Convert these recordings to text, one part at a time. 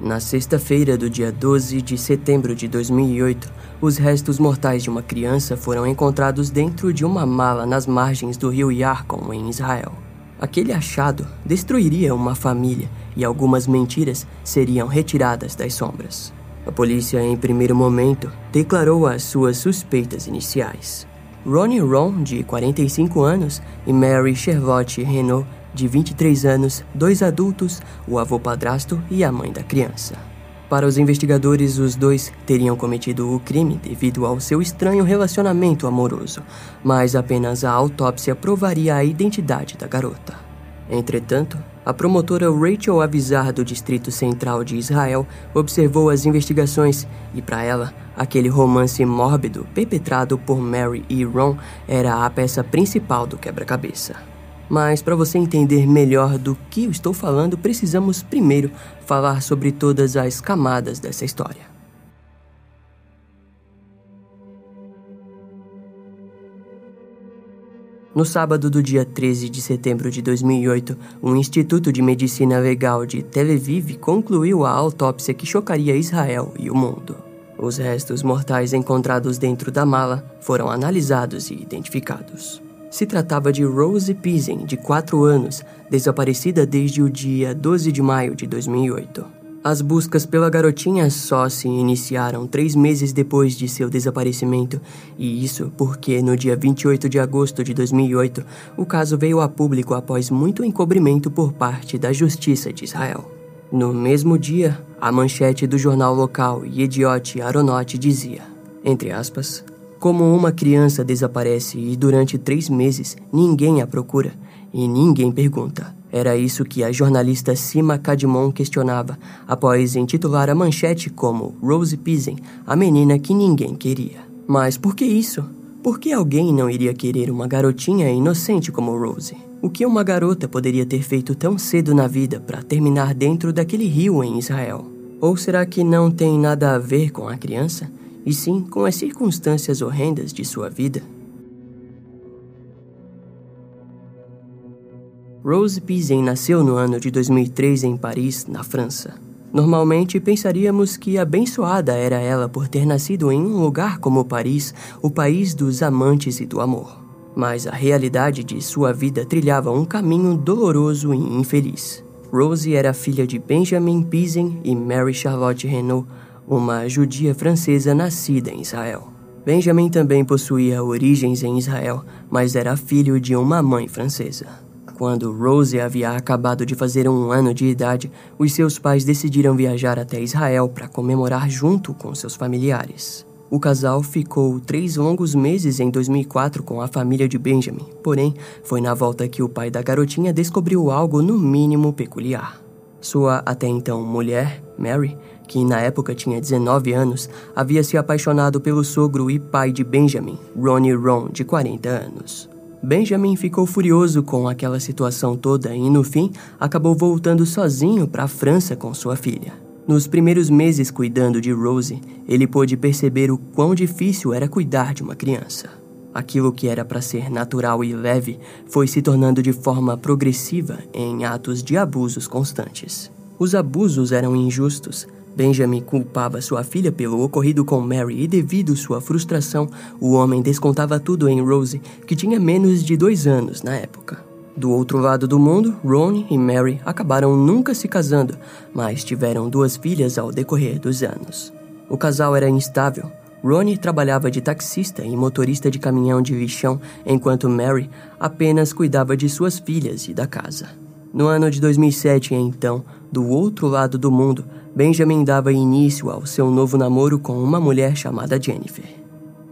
Na sexta-feira do dia 12 de setembro de 2008, os restos mortais de uma criança foram encontrados dentro de uma mala nas margens do rio Yarkon, em Israel. Aquele achado destruiria uma família e algumas mentiras seriam retiradas das sombras. A polícia, em primeiro momento, declarou as suas suspeitas iniciais. Ronnie Ron, de 45 anos, e Mary Charlotte Renault, de 23 anos, dois adultos, o avô padrasto e a mãe da criança. Para os investigadores, os dois teriam cometido o crime devido ao seu estranho relacionamento amoroso, mas apenas a autópsia provaria a identidade da garota. Entretanto, a promotora Rachel Avisar do Distrito Central de Israel observou as investigações e, para ela, aquele romance mórbido perpetrado por Mary e Ron era a peça principal do quebra-cabeça. Mas para você entender melhor do que eu estou falando, precisamos primeiro falar sobre todas as camadas dessa história. No sábado do dia 13 de setembro de 2008, o Instituto de Medicina Legal de Tel Aviv concluiu a autópsia que chocaria Israel e o mundo. Os restos mortais encontrados dentro da mala foram analisados e identificados. Se tratava de Rose Pizen, de 4 anos, desaparecida desde o dia 12 de maio de 2008. As buscas pela garotinha só se iniciaram três meses depois de seu desaparecimento, e isso porque no dia 28 de agosto de 2008 o caso veio a público após muito encobrimento por parte da Justiça de Israel. No mesmo dia, a manchete do jornal local Yediot Aronot dizia, entre aspas, como uma criança desaparece e durante três meses ninguém a procura e ninguém pergunta. Era isso que a jornalista Sima Kadmon questionava após intitular a manchete como Rose Pizen, a menina que ninguém queria. Mas por que isso? Por que alguém não iria querer uma garotinha inocente como Rose? O que uma garota poderia ter feito tão cedo na vida para terminar dentro daquele rio em Israel? Ou será que não tem nada a ver com a criança? E sim com as circunstâncias horrendas de sua vida. Rose Pizin nasceu no ano de 2003 em Paris, na França. Normalmente pensaríamos que abençoada era ela por ter nascido em um lugar como Paris, o país dos amantes e do amor. Mas a realidade de sua vida trilhava um caminho doloroso e infeliz. Rose era filha de Benjamin Pizin e Mary Charlotte Renault, uma judia francesa nascida em Israel. Benjamin também possuía origens em Israel, mas era filho de uma mãe francesa. Quando Rose havia acabado de fazer um ano de idade, os seus pais decidiram viajar até Israel para comemorar junto com seus familiares. O casal ficou três longos meses em 2004 com a família de Benjamin, porém, foi na volta que o pai da garotinha descobriu algo no mínimo peculiar. Sua até então mulher, Mary, que na época tinha 19 anos, havia se apaixonado pelo sogro e pai de Benjamin, Ronnie Ron, de 40 anos. Benjamin ficou furioso com aquela situação toda e, no fim, acabou voltando sozinho para a França com sua filha. Nos primeiros meses cuidando de Rose, ele pôde perceber o quão difícil era cuidar de uma criança. Aquilo que era para ser natural e leve foi se tornando de forma progressiva em atos de abusos constantes. Os abusos eram injustos, Benjamin culpava sua filha pelo ocorrido com Mary e, devido sua frustração, o homem descontava tudo em Rose, que tinha menos de dois anos na época. Do outro lado do mundo, Ron e Mary acabaram nunca se casando, mas tiveram duas filhas ao decorrer dos anos. O casal era instável. Ronnie trabalhava de taxista e motorista de caminhão de lixão, enquanto Mary apenas cuidava de suas filhas e da casa. No ano de 2007, então, do outro lado do mundo, Benjamin dava início ao seu novo namoro com uma mulher chamada Jennifer.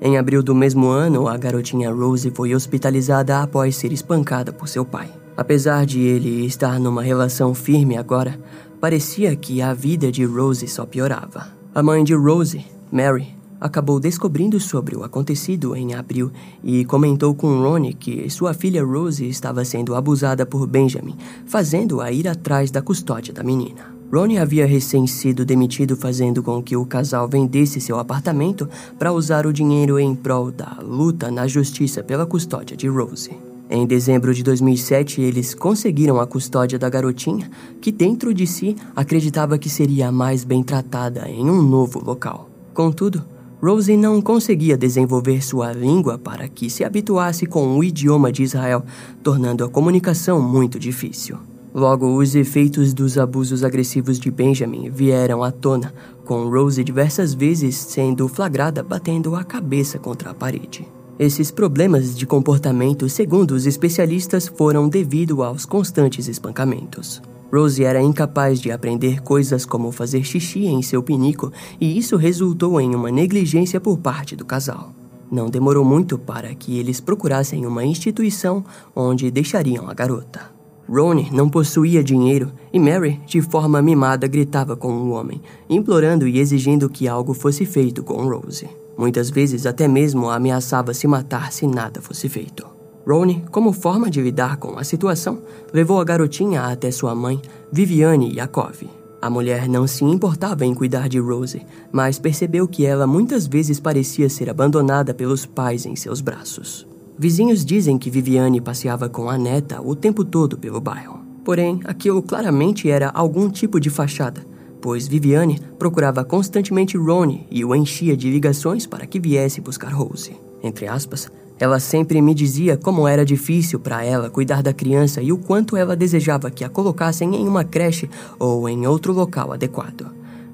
Em abril do mesmo ano, a garotinha Rose foi hospitalizada após ser espancada por seu pai. Apesar de ele estar numa relação firme agora, parecia que a vida de Rose só piorava. A mãe de Rose, Mary, acabou descobrindo sobre o acontecido em abril e comentou com Ronnie que sua filha Rose estava sendo abusada por Benjamin, fazendo-a ir atrás da custódia da menina. Ronnie havia recém sido demitido, fazendo com que o casal vendesse seu apartamento para usar o dinheiro em prol da luta na justiça pela custódia de Rose. Em dezembro de 2007, eles conseguiram a custódia da garotinha, que dentro de si acreditava que seria mais bem tratada em um novo local. Contudo, Rose não conseguia desenvolver sua língua para que se habituasse com o idioma de Israel, tornando a comunicação muito difícil. Logo, os efeitos dos abusos agressivos de Benjamin vieram à tona, com Rose diversas vezes sendo flagrada batendo a cabeça contra a parede. Esses problemas de comportamento, segundo os especialistas, foram devido aos constantes espancamentos. Rose era incapaz de aprender coisas como fazer xixi em seu pinico, e isso resultou em uma negligência por parte do casal. Não demorou muito para que eles procurassem uma instituição onde deixariam a garota. Ronnie não possuía dinheiro e Mary, de forma mimada, gritava com o homem, implorando e exigindo que algo fosse feito com Rose. Muitas vezes até mesmo ameaçava se matar se nada fosse feito. Ronnie, como forma de lidar com a situação, levou a garotinha até sua mãe, Viviane Yakov. A mulher não se importava em cuidar de Rose, mas percebeu que ela muitas vezes parecia ser abandonada pelos pais em seus braços. Vizinhos dizem que Viviane passeava com a neta o tempo todo pelo bairro. Porém, aquilo claramente era algum tipo de fachada, pois Viviane procurava constantemente Ronnie e o enchia de ligações para que viesse buscar Rose. Entre aspas, ela sempre me dizia como era difícil para ela cuidar da criança e o quanto ela desejava que a colocassem em uma creche ou em outro local adequado,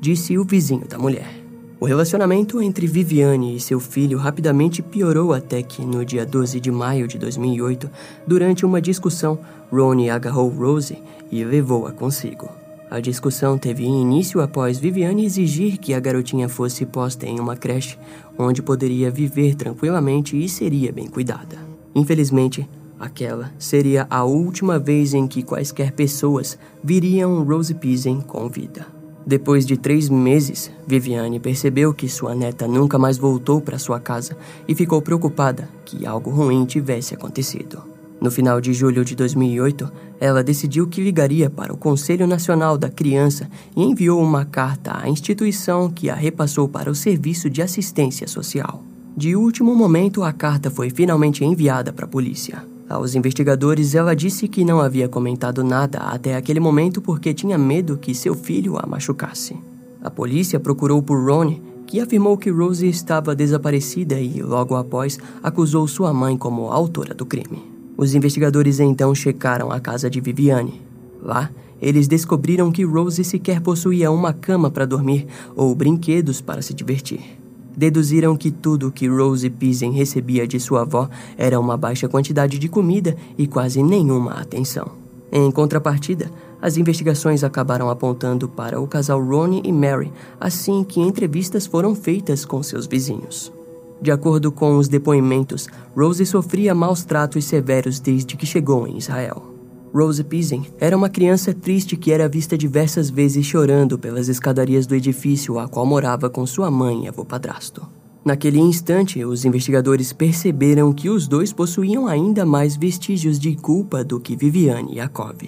disse o vizinho da mulher. O relacionamento entre Viviane e seu filho rapidamente piorou até que, no dia 12 de maio de 2008, durante uma discussão, Ronnie agarrou Rose e levou-a consigo. A discussão teve início após Viviane exigir que a garotinha fosse posta em uma creche, onde poderia viver tranquilamente e seria bem cuidada. Infelizmente, aquela seria a última vez em que quaisquer pessoas viriam Rose Pizen com vida. Depois de três meses, Viviane percebeu que sua neta nunca mais voltou para sua casa e ficou preocupada que algo ruim tivesse acontecido. No final de julho de 2008, ela decidiu que ligaria para o Conselho Nacional da Criança e enviou uma carta à instituição que a repassou para o Serviço de Assistência Social. De último momento, a carta foi finalmente enviada para a polícia. Aos investigadores, ela disse que não havia comentado nada até aquele momento porque tinha medo que seu filho a machucasse. A polícia procurou por Ronnie, que afirmou que Rose estava desaparecida e, logo após, acusou sua mãe como autora do crime. Os investigadores então checaram a casa de Viviane. Lá, eles descobriram que Rose sequer possuía uma cama para dormir ou brinquedos para se divertir deduziram que tudo que Rose Pizen recebia de sua avó era uma baixa quantidade de comida e quase nenhuma atenção. Em contrapartida, as investigações acabaram apontando para o casal Ronnie e Mary assim que entrevistas foram feitas com seus vizinhos. De acordo com os depoimentos, Rose sofria maus tratos severos desde que chegou em Israel. Rose Pizen era uma criança triste que era vista diversas vezes chorando pelas escadarias do edifício a qual morava com sua mãe e avô padrasto. Naquele instante, os investigadores perceberam que os dois possuíam ainda mais vestígios de culpa do que Viviane Yakov.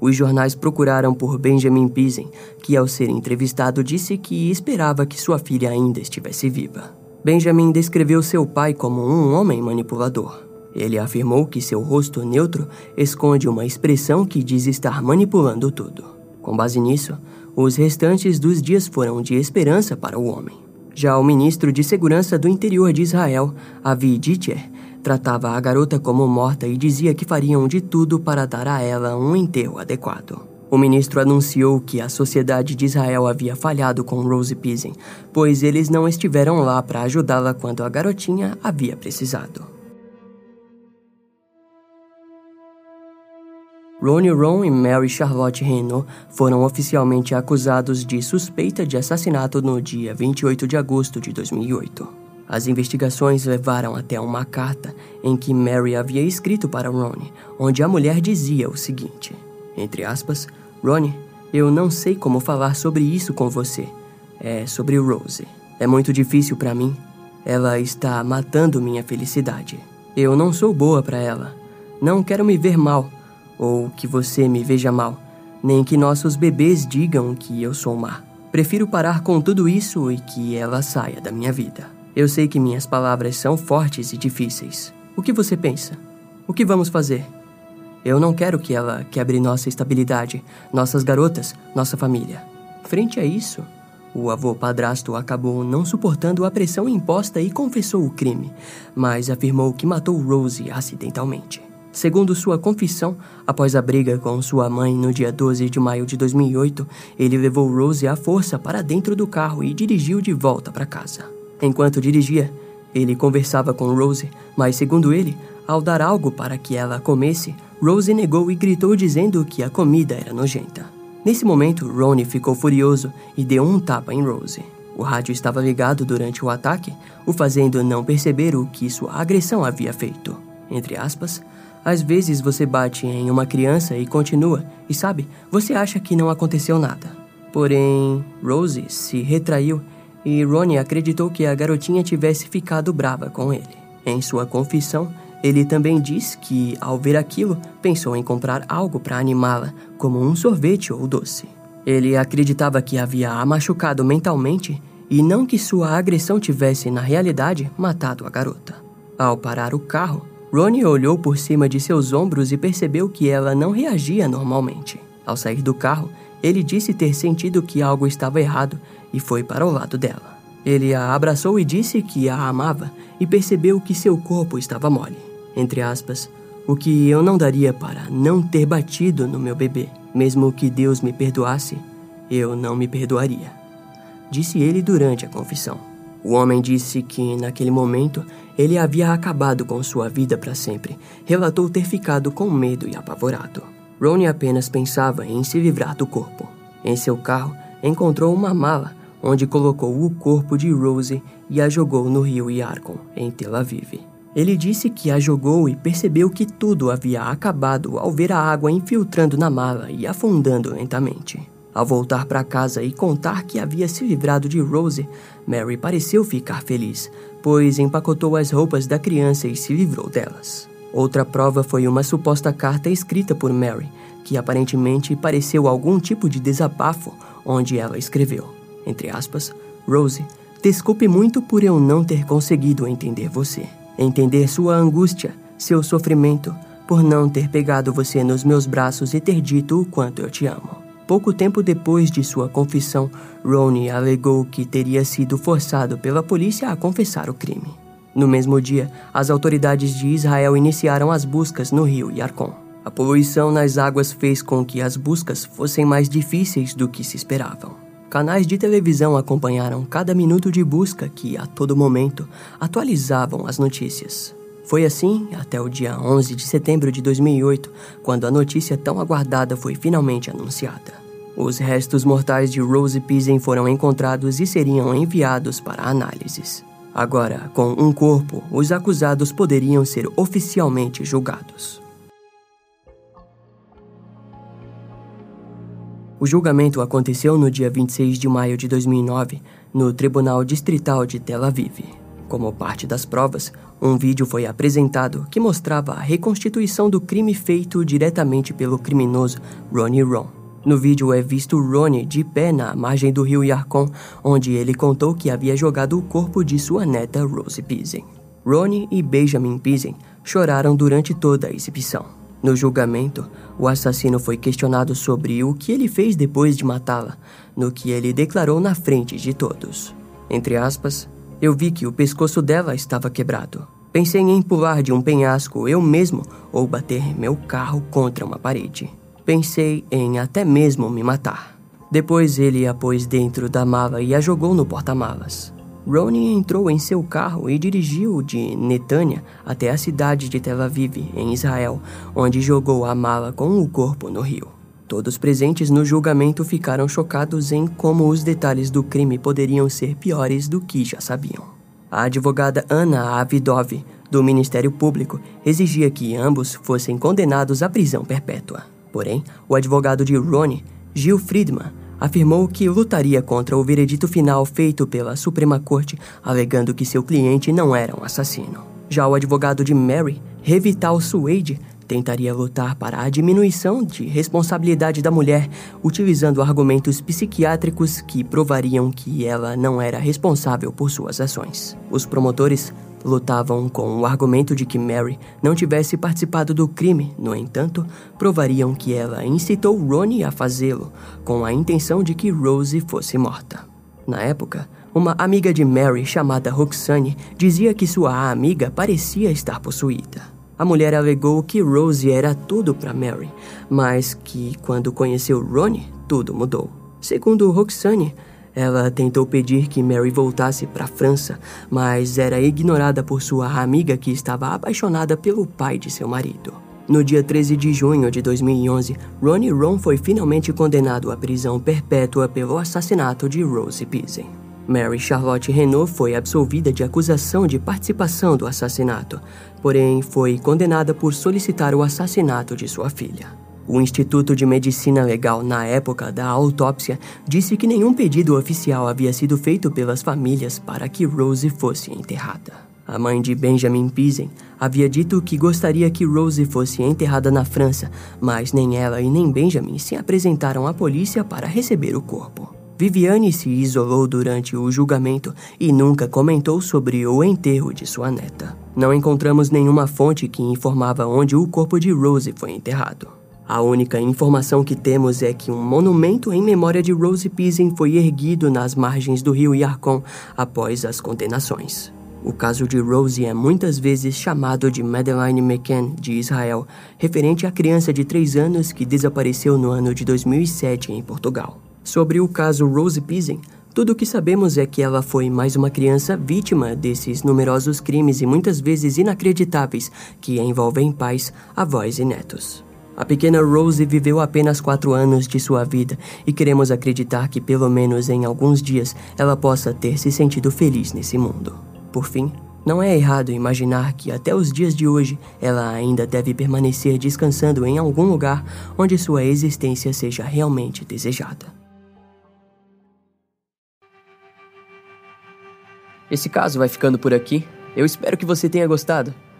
Os jornais procuraram por Benjamin Pizen, que ao ser entrevistado disse que esperava que sua filha ainda estivesse viva. Benjamin descreveu seu pai como um homem manipulador. Ele afirmou que seu rosto neutro esconde uma expressão que diz estar manipulando tudo. Com base nisso, os restantes dos dias foram de esperança para o homem. Já o ministro de Segurança do Interior de Israel, Avi Ditcher, tratava a garota como morta e dizia que fariam de tudo para dar a ela um enterro adequado. O ministro anunciou que a sociedade de Israel havia falhado com Rose Pizen, pois eles não estiveram lá para ajudá-la quando a garotinha havia precisado. Ronnie Ron e Mary Charlotte Renault foram oficialmente acusados de suspeita de assassinato no dia 28 de agosto de 2008. As investigações levaram até uma carta em que Mary havia escrito para Ronnie, onde a mulher dizia o seguinte: entre aspas, Ronnie, eu não sei como falar sobre isso com você. É sobre Rose. É muito difícil para mim. Ela está matando minha felicidade. Eu não sou boa para ela. Não quero me ver mal, ou que você me veja mal, nem que nossos bebês digam que eu sou má. Prefiro parar com tudo isso e que ela saia da minha vida. Eu sei que minhas palavras são fortes e difíceis. O que você pensa? O que vamos fazer? Eu não quero que ela quebre nossa estabilidade, nossas garotas, nossa família. Frente a isso, o avô padrasto acabou não suportando a pressão imposta e confessou o crime, mas afirmou que matou Rose acidentalmente. Segundo sua confissão, após a briga com sua mãe no dia 12 de maio de 2008, ele levou Rose à força para dentro do carro e dirigiu de volta para casa. Enquanto dirigia, ele conversava com Rose, mas segundo ele, ao dar algo para que ela comesse, Rose negou e gritou dizendo que a comida era nojenta. Nesse momento, Ronnie ficou furioso e deu um tapa em Rose. O rádio estava ligado durante o ataque, o fazendo não perceber o que sua agressão havia feito. Entre aspas, às vezes você bate em uma criança e continua, e sabe, você acha que não aconteceu nada. Porém, Rose se retraiu e Ronnie acreditou que a garotinha tivesse ficado brava com ele. Em sua confissão, ele também diz que, ao ver aquilo, pensou em comprar algo para animá-la, como um sorvete ou doce. Ele acreditava que havia a machucado mentalmente e não que sua agressão tivesse, na realidade, matado a garota. Ao parar o carro, Ronnie olhou por cima de seus ombros e percebeu que ela não reagia normalmente. Ao sair do carro, ele disse ter sentido que algo estava errado e foi para o lado dela. Ele a abraçou e disse que a amava e percebeu que seu corpo estava mole. Entre aspas, o que eu não daria para não ter batido no meu bebê. Mesmo que Deus me perdoasse, eu não me perdoaria. Disse ele durante a confissão. O homem disse que, naquele momento, ele havia acabado com sua vida para sempre. Relatou ter ficado com medo e apavorado. Ronnie apenas pensava em se livrar do corpo. Em seu carro, encontrou uma mala onde colocou o corpo de Rose e a jogou no rio Yarkon, em Tel Aviv. Ele disse que a jogou e percebeu que tudo havia acabado ao ver a água infiltrando na mala e afundando lentamente. Ao voltar para casa e contar que havia se livrado de Rose, Mary pareceu ficar feliz, pois empacotou as roupas da criança e se livrou delas. Outra prova foi uma suposta carta escrita por Mary, que aparentemente pareceu algum tipo de desabafo, onde ela escreveu, entre aspas, Rose, desculpe muito por eu não ter conseguido entender você. Entender sua angústia, seu sofrimento, por não ter pegado você nos meus braços e ter dito o quanto eu te amo. Pouco tempo depois de sua confissão, Ronnie alegou que teria sido forçado pela polícia a confessar o crime. No mesmo dia, as autoridades de Israel iniciaram as buscas no rio Yarkon. A poluição nas águas fez com que as buscas fossem mais difíceis do que se esperavam. Canais de televisão acompanharam cada minuto de busca que, a todo momento, atualizavam as notícias. Foi assim até o dia 11 de setembro de 2008, quando a notícia tão aguardada foi finalmente anunciada. Os restos mortais de Rose Pisen foram encontrados e seriam enviados para análises. Agora, com um corpo, os acusados poderiam ser oficialmente julgados. O julgamento aconteceu no dia 26 de maio de 2009, no Tribunal Distrital de Tel Aviv. Como parte das provas, um vídeo foi apresentado que mostrava a reconstituição do crime feito diretamente pelo criminoso Ronnie Ron. No vídeo é visto Ronnie de pé na margem do rio Yarkon, onde ele contou que havia jogado o corpo de sua neta Rose Pisen. Ronnie e Benjamin Pisen choraram durante toda a exibição. No julgamento, o assassino foi questionado sobre o que ele fez depois de matá-la, no que ele declarou na frente de todos. Entre aspas, eu vi que o pescoço dela estava quebrado. Pensei em pular de um penhasco eu mesmo ou bater meu carro contra uma parede. Pensei em até mesmo me matar. Depois ele a pôs dentro da mala e a jogou no porta-malas. Ronnie entrou em seu carro e dirigiu de Netânia até a cidade de Tel Aviv, em Israel, onde jogou a mala com o corpo no rio. Todos presentes no julgamento ficaram chocados em como os detalhes do crime poderiam ser piores do que já sabiam. A advogada Anna Avidov, do Ministério Público, exigia que ambos fossem condenados à prisão perpétua. Porém, o advogado de Ronnie, Gil Friedman, afirmou que lutaria contra o veredito final feito pela Suprema Corte, alegando que seu cliente não era um assassino. Já o advogado de Mary, Revital Suede, tentaria lutar para a diminuição de responsabilidade da mulher, utilizando argumentos psiquiátricos que provariam que ela não era responsável por suas ações. Os promotores lutavam com o argumento de que Mary não tivesse participado do crime, no entanto, provariam que ela incitou Ronnie a fazê-lo, com a intenção de que Rose fosse morta. Na época, uma amiga de Mary chamada Roxane dizia que sua amiga parecia estar possuída. A mulher alegou que Rose era tudo para Mary, mas que quando conheceu Ronnie, tudo mudou. Segundo Roxane, ela tentou pedir que Mary voltasse para a França, mas era ignorada por sua amiga que estava apaixonada pelo pai de seu marido. No dia 13 de junho de 2011, Ronnie Ron foi finalmente condenado à prisão perpétua pelo assassinato de Rose Pizen. Mary Charlotte Renault foi absolvida de acusação de participação do assassinato, porém foi condenada por solicitar o assassinato de sua filha. O Instituto de Medicina Legal, na época da autópsia, disse que nenhum pedido oficial havia sido feito pelas famílias para que Rose fosse enterrada. A mãe de Benjamin Pisen havia dito que gostaria que Rose fosse enterrada na França, mas nem ela e nem Benjamin se apresentaram à polícia para receber o corpo. Viviane se isolou durante o julgamento e nunca comentou sobre o enterro de sua neta. Não encontramos nenhuma fonte que informava onde o corpo de Rose foi enterrado. A única informação que temos é que um monumento em memória de Rose Pizen foi erguido nas margens do rio Yarkon após as condenações. O caso de Rose é muitas vezes chamado de Madeleine McCann de Israel, referente à criança de 3 anos que desapareceu no ano de 2007 em Portugal. Sobre o caso Rose Pizen, tudo o que sabemos é que ela foi mais uma criança vítima desses numerosos crimes e muitas vezes inacreditáveis que envolvem pais, avós e netos. A pequena Rose viveu apenas quatro anos de sua vida e queremos acreditar que, pelo menos em alguns dias, ela possa ter se sentido feliz nesse mundo. Por fim, não é errado imaginar que até os dias de hoje ela ainda deve permanecer descansando em algum lugar onde sua existência seja realmente desejada. Esse caso vai ficando por aqui. Eu espero que você tenha gostado.